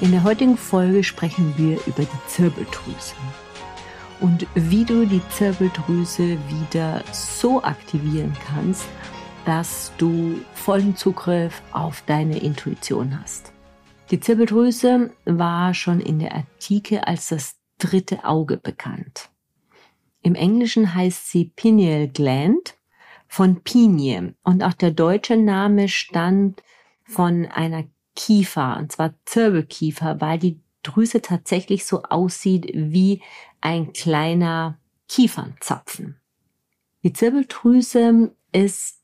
In der heutigen Folge sprechen wir über die Zirbeldrüse und wie du die Zirbeldrüse wieder so aktivieren kannst, dass du vollen Zugriff auf deine Intuition hast. Die Zirbeldrüse war schon in der Antike als das dritte Auge bekannt. Im Englischen heißt sie Pineal Gland von Pinie und auch der deutsche Name stammt von einer Kiefer, und zwar Zirbelkiefer, weil die Drüse tatsächlich so aussieht wie ein kleiner Kiefernzapfen. Die Zirbeldrüse ist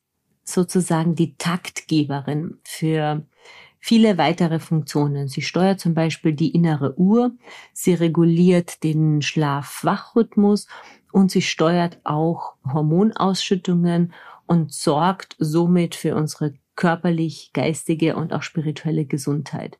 sozusagen die Taktgeberin für viele weitere Funktionen. Sie steuert zum Beispiel die innere Uhr, sie reguliert den Schlaf-Wach-Rhythmus und sie steuert auch Hormonausschüttungen und sorgt somit für unsere körperlich, geistige und auch spirituelle Gesundheit.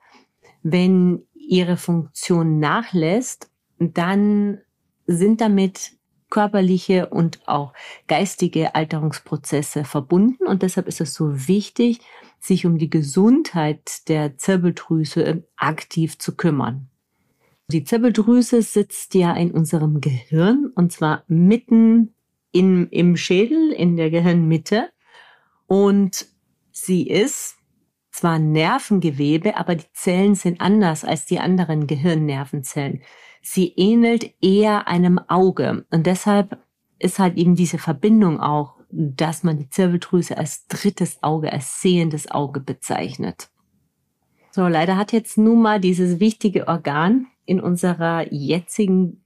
Wenn ihre Funktion nachlässt, dann sind damit körperliche und auch geistige Alterungsprozesse verbunden und deshalb ist es so wichtig, sich um die Gesundheit der Zirbeldrüse aktiv zu kümmern. Die Zirbeldrüse sitzt ja in unserem Gehirn und zwar mitten in, im Schädel, in der Gehirnmitte und Sie ist zwar Nervengewebe, aber die Zellen sind anders als die anderen Gehirnnervenzellen. Sie ähnelt eher einem Auge und deshalb ist halt eben diese Verbindung auch, dass man die Zirbeldrüse als drittes Auge, als sehendes Auge bezeichnet. So, leider hat jetzt nun mal dieses wichtige Organ in unserer jetzigen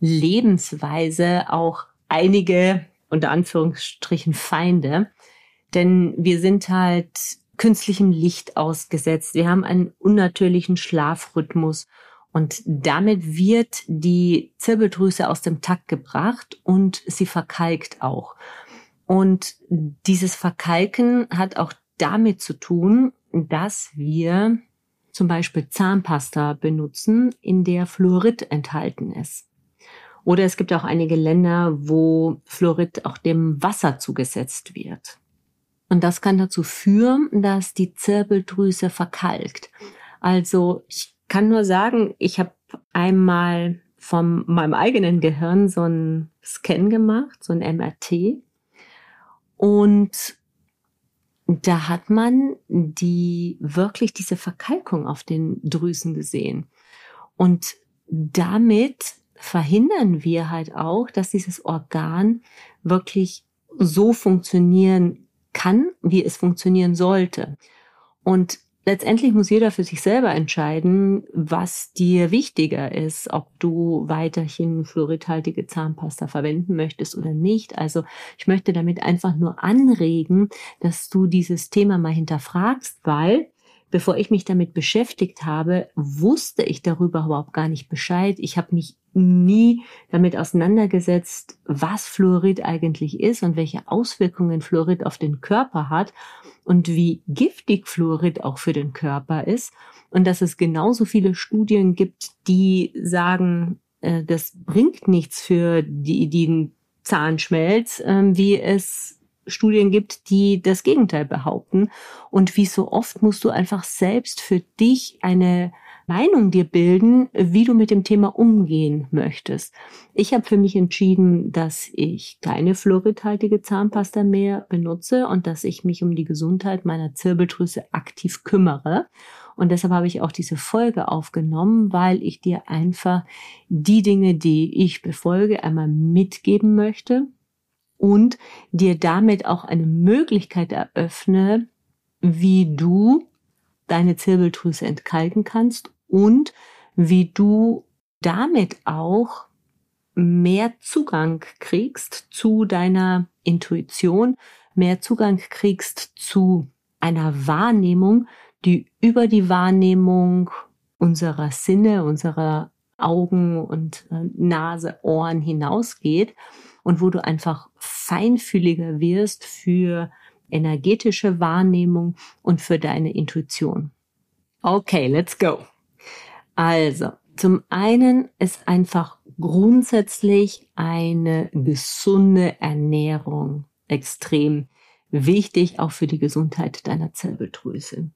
Lebensweise auch einige unter Anführungsstrichen Feinde. Denn wir sind halt künstlichem Licht ausgesetzt. Wir haben einen unnatürlichen Schlafrhythmus und damit wird die Zirbeldrüse aus dem Takt gebracht und sie verkalkt auch. Und dieses Verkalken hat auch damit zu tun, dass wir zum Beispiel Zahnpasta benutzen, in der Fluorid enthalten ist. Oder es gibt auch einige Länder, wo Fluorid auch dem Wasser zugesetzt wird. Und das kann dazu führen, dass die Zirbeldrüse verkalkt. Also ich kann nur sagen, ich habe einmal von meinem eigenen Gehirn so einen Scan gemacht, so ein MRT. Und da hat man die wirklich diese Verkalkung auf den Drüsen gesehen. Und damit verhindern wir halt auch, dass dieses Organ wirklich so funktionieren kann, wie es funktionieren sollte. Und letztendlich muss jeder für sich selber entscheiden, was dir wichtiger ist, ob du weiterhin fluoridhaltige Zahnpasta verwenden möchtest oder nicht. Also ich möchte damit einfach nur anregen, dass du dieses Thema mal hinterfragst, weil bevor ich mich damit beschäftigt habe, wusste ich darüber überhaupt gar nicht Bescheid. Ich habe mich nie damit auseinandergesetzt, was Fluorid eigentlich ist und welche Auswirkungen Fluorid auf den Körper hat und wie giftig Fluorid auch für den Körper ist und dass es genauso viele Studien gibt, die sagen, äh, das bringt nichts für die, den Zahnschmelz, äh, wie es Studien gibt, die das Gegenteil behaupten. Und wie so oft musst du einfach selbst für dich eine Meinung dir bilden, wie du mit dem Thema umgehen möchtest. Ich habe für mich entschieden, dass ich keine fluoridhaltige Zahnpasta mehr benutze und dass ich mich um die Gesundheit meiner Zirbeldrüse aktiv kümmere. Und deshalb habe ich auch diese Folge aufgenommen, weil ich dir einfach die Dinge, die ich befolge, einmal mitgeben möchte und dir damit auch eine Möglichkeit eröffne, wie du deine Zirbeldrüse entkalken kannst und wie du damit auch mehr Zugang kriegst zu deiner Intuition, mehr Zugang kriegst zu einer Wahrnehmung, die über die Wahrnehmung unserer Sinne, unserer Augen und äh, Nase, Ohren hinausgeht und wo du einfach feinfühliger wirst für energetische Wahrnehmung und für deine Intuition. Okay, let's go. Also, zum einen ist einfach grundsätzlich eine gesunde Ernährung extrem wichtig, auch für die Gesundheit deiner Zellbeldrüse.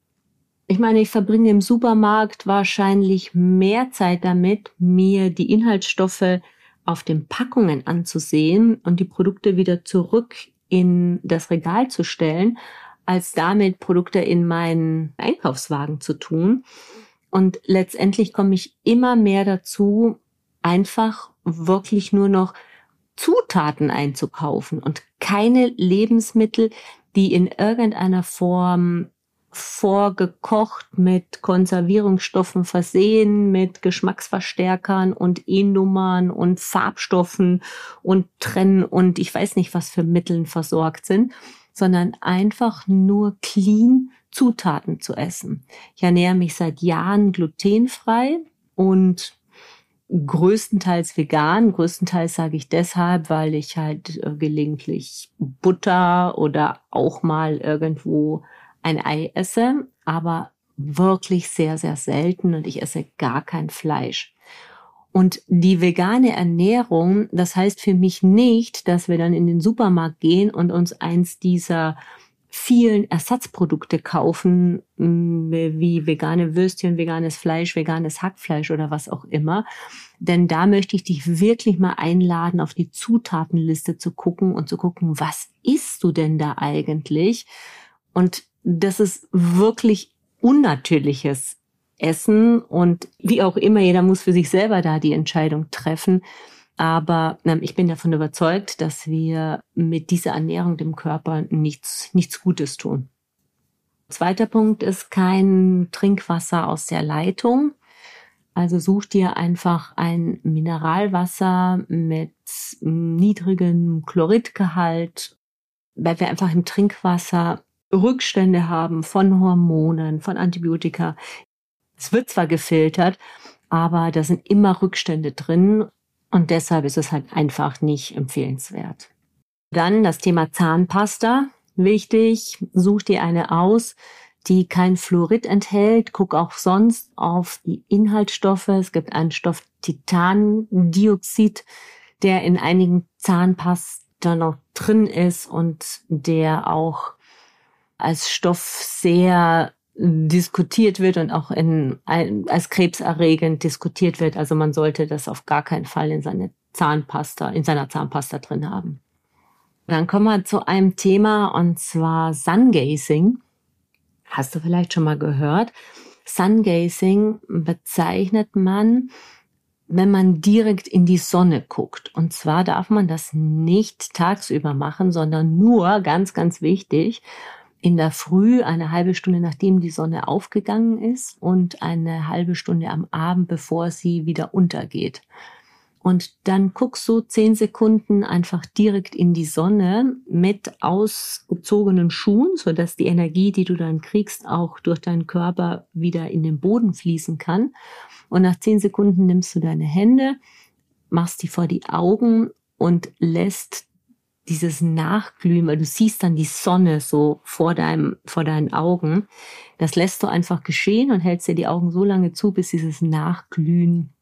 Ich meine, ich verbringe im Supermarkt wahrscheinlich mehr Zeit damit, mir die Inhaltsstoffe auf den Packungen anzusehen und die Produkte wieder zurück in das Regal zu stellen, als damit Produkte in meinen Einkaufswagen zu tun. Und letztendlich komme ich immer mehr dazu, einfach wirklich nur noch Zutaten einzukaufen und keine Lebensmittel, die in irgendeiner Form vorgekocht mit Konservierungsstoffen versehen, mit Geschmacksverstärkern und E-Nummern und Farbstoffen und Trennen und ich weiß nicht was für Mitteln versorgt sind, sondern einfach nur clean Zutaten zu essen. Ich ernähre mich seit Jahren glutenfrei und größtenteils vegan. Größtenteils sage ich deshalb, weil ich halt äh, gelegentlich Butter oder auch mal irgendwo ein Ei esse, aber wirklich sehr, sehr selten und ich esse gar kein Fleisch. Und die vegane Ernährung, das heißt für mich nicht, dass wir dann in den Supermarkt gehen und uns eins dieser vielen Ersatzprodukte kaufen, mm, wie vegane Würstchen, veganes Fleisch, veganes Hackfleisch oder was auch immer. Denn da möchte ich dich wirklich mal einladen, auf die Zutatenliste zu gucken und zu gucken, was isst du denn da eigentlich? Und das ist wirklich unnatürliches Essen und wie auch immer, jeder muss für sich selber da die Entscheidung treffen. Aber ähm, ich bin davon überzeugt, dass wir mit dieser Ernährung dem Körper nichts, nichts Gutes tun. Zweiter Punkt ist kein Trinkwasser aus der Leitung. Also such dir einfach ein Mineralwasser mit niedrigem Chloridgehalt, weil wir einfach im Trinkwasser Rückstände haben von Hormonen, von Antibiotika. Es wird zwar gefiltert, aber da sind immer Rückstände drin und deshalb ist es halt einfach nicht empfehlenswert. Dann das Thema Zahnpasta. Wichtig, such dir eine aus, die kein Fluorid enthält. Guck auch sonst auf die Inhaltsstoffe. Es gibt einen Stoff Titandioxid, der in einigen Zahnpasta noch drin ist und der auch als Stoff sehr diskutiert wird und auch in, als krebserregend diskutiert wird. Also man sollte das auf gar keinen Fall in seine Zahnpasta, in seiner Zahnpasta drin haben. Dann kommen wir zu einem Thema und zwar Sungazing. Hast du vielleicht schon mal gehört? Sungazing bezeichnet man, wenn man direkt in die Sonne guckt. Und zwar darf man das nicht tagsüber machen, sondern nur, ganz, ganz wichtig, in der Früh, eine halbe Stunde nachdem die Sonne aufgegangen ist und eine halbe Stunde am Abend, bevor sie wieder untergeht. Und dann guckst du zehn Sekunden einfach direkt in die Sonne mit ausgezogenen Schuhen, so dass die Energie, die du dann kriegst, auch durch deinen Körper wieder in den Boden fließen kann. Und nach zehn Sekunden nimmst du deine Hände, machst die vor die Augen und lässt dieses Nachglühen, weil du siehst dann die Sonne so vor deinem, vor deinen Augen. Das lässt du einfach geschehen und hältst dir die Augen so lange zu, bis dieses Nachglühen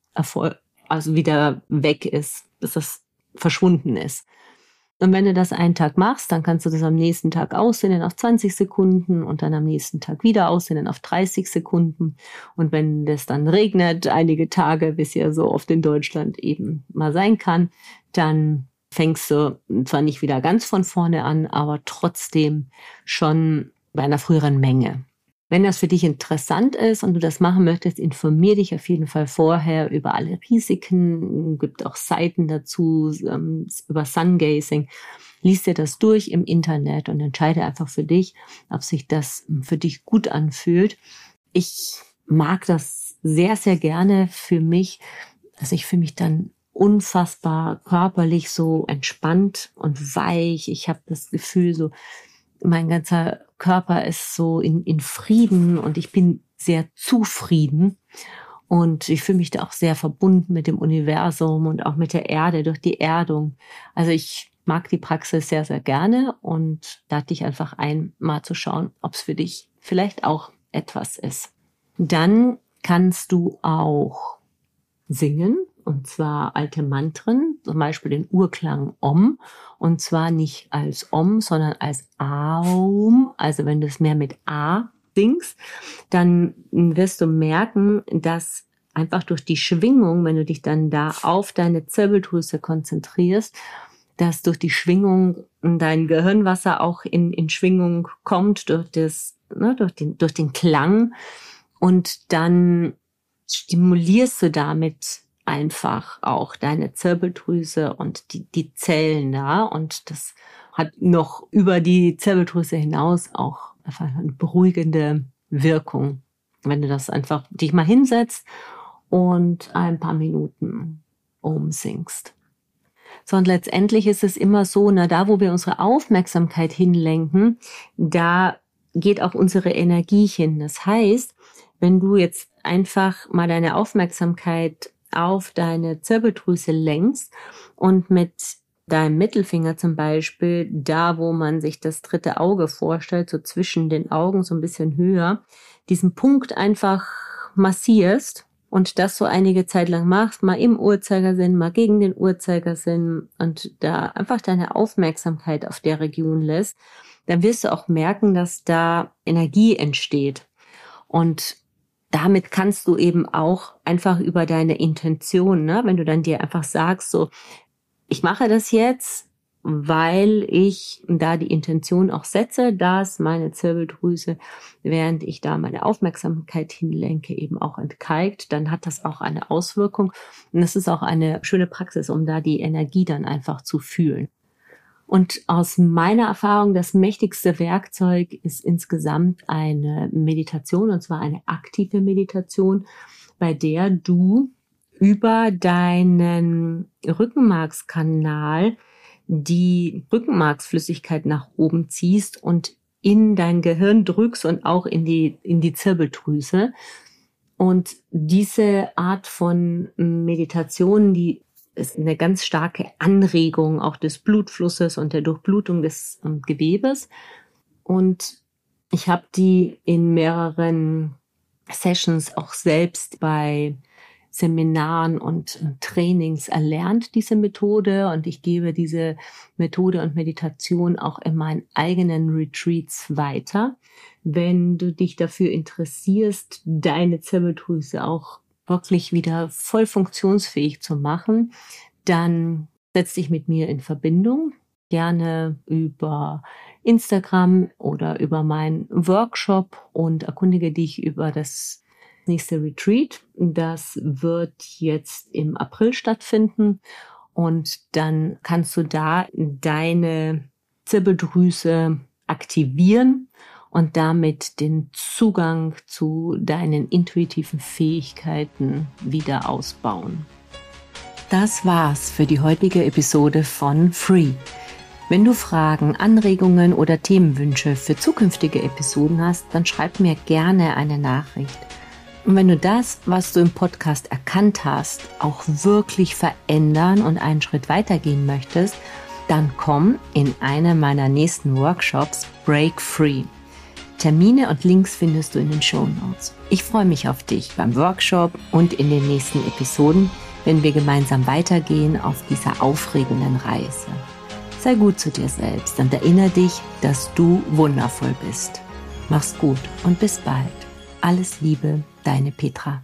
also wieder weg ist, bis das verschwunden ist. Und wenn du das einen Tag machst, dann kannst du das am nächsten Tag aussehen auf 20 Sekunden und dann am nächsten Tag wieder aussehen auf 30 Sekunden. Und wenn das dann regnet, einige Tage, bis ja so oft in Deutschland eben mal sein kann, dann fängst du zwar nicht wieder ganz von vorne an, aber trotzdem schon bei einer früheren Menge. Wenn das für dich interessant ist und du das machen möchtest, informier dich auf jeden Fall vorher über alle Risiken. Es gibt auch Seiten dazu ähm, über Sungazing. Lies dir das durch im Internet und entscheide einfach für dich, ob sich das für dich gut anfühlt. Ich mag das sehr, sehr gerne für mich, dass ich für mich dann unfassbar körperlich so entspannt und weich. Ich habe das Gefühl, so mein ganzer Körper ist so in, in Frieden und ich bin sehr zufrieden. Und ich fühle mich da auch sehr verbunden mit dem Universum und auch mit der Erde durch die Erdung. Also ich mag die Praxis sehr, sehr gerne und lade dich einfach ein, mal zu schauen, ob es für dich vielleicht auch etwas ist. Dann kannst du auch singen und zwar alte Mantren, zum Beispiel den Urklang Om und zwar nicht als Om, sondern als Aum. Also wenn du es mehr mit A singst, dann wirst du merken, dass einfach durch die Schwingung, wenn du dich dann da auf deine Zirbeldrüse konzentrierst, dass durch die Schwingung dein Gehirnwasser auch in, in Schwingung kommt, durch, das, ne, durch, den, durch den Klang. Und dann stimulierst du damit einfach auch deine Zirbeldrüse und die, die Zellen da. Und das hat noch über die Zirbeldrüse hinaus auch einfach eine beruhigende Wirkung, wenn du das einfach dich mal hinsetzt und ein paar Minuten umsingst. So, und letztendlich ist es immer so, na, da, wo wir unsere Aufmerksamkeit hinlenken, da geht auch unsere Energie hin. Das heißt, wenn du jetzt einfach mal deine Aufmerksamkeit auf deine Zirbeldrüse lenkst und mit deinem Mittelfinger zum Beispiel, da wo man sich das dritte Auge vorstellt, so zwischen den Augen so ein bisschen höher, diesen Punkt einfach massierst und das so einige Zeit lang machst, mal im Uhrzeigersinn, mal gegen den Uhrzeigersinn und da einfach deine Aufmerksamkeit auf der Region lässt, dann wirst du auch merken, dass da Energie entsteht. Und damit kannst du eben auch einfach über deine Intention, ne, wenn du dann dir einfach sagst, so, ich mache das jetzt, weil ich da die Intention auch setze, dass meine Zirbeldrüse, während ich da meine Aufmerksamkeit hinlenke, eben auch entkalkt, dann hat das auch eine Auswirkung. Und das ist auch eine schöne Praxis, um da die Energie dann einfach zu fühlen. Und aus meiner Erfahrung, das mächtigste Werkzeug ist insgesamt eine Meditation, und zwar eine aktive Meditation, bei der du über deinen Rückenmarkskanal die Rückenmarksflüssigkeit nach oben ziehst und in dein Gehirn drückst und auch in die, in die Zirbeldrüse. Und diese Art von Meditation, die ist eine ganz starke Anregung auch des Blutflusses und der Durchblutung des ähm, Gewebes. Und ich habe die in mehreren Sessions auch selbst bei Seminaren und Trainings erlernt, diese Methode. Und ich gebe diese Methode und Meditation auch in meinen eigenen Retreats weiter. Wenn du dich dafür interessierst, deine Zirbeldrüse auch wirklich wieder voll funktionsfähig zu machen, dann setz dich mit mir in Verbindung. Gerne über Instagram oder über meinen Workshop und erkundige dich über das nächste Retreat. Das wird jetzt im April stattfinden und dann kannst du da deine Zirbeldrüse aktivieren und damit den Zugang zu deinen intuitiven Fähigkeiten wieder ausbauen. Das war's für die heutige Episode von Free. Wenn du Fragen, Anregungen oder Themenwünsche für zukünftige Episoden hast, dann schreib mir gerne eine Nachricht. Und wenn du das, was du im Podcast erkannt hast, auch wirklich verändern und einen Schritt weitergehen möchtest, dann komm in eine meiner nächsten Workshops Break Free. Termine und Links findest du in den Show Notes. Ich freue mich auf dich beim Workshop und in den nächsten Episoden, wenn wir gemeinsam weitergehen auf dieser aufregenden Reise. Sei gut zu dir selbst und erinnere dich, dass du wundervoll bist. Mach's gut und bis bald. Alles Liebe, deine Petra.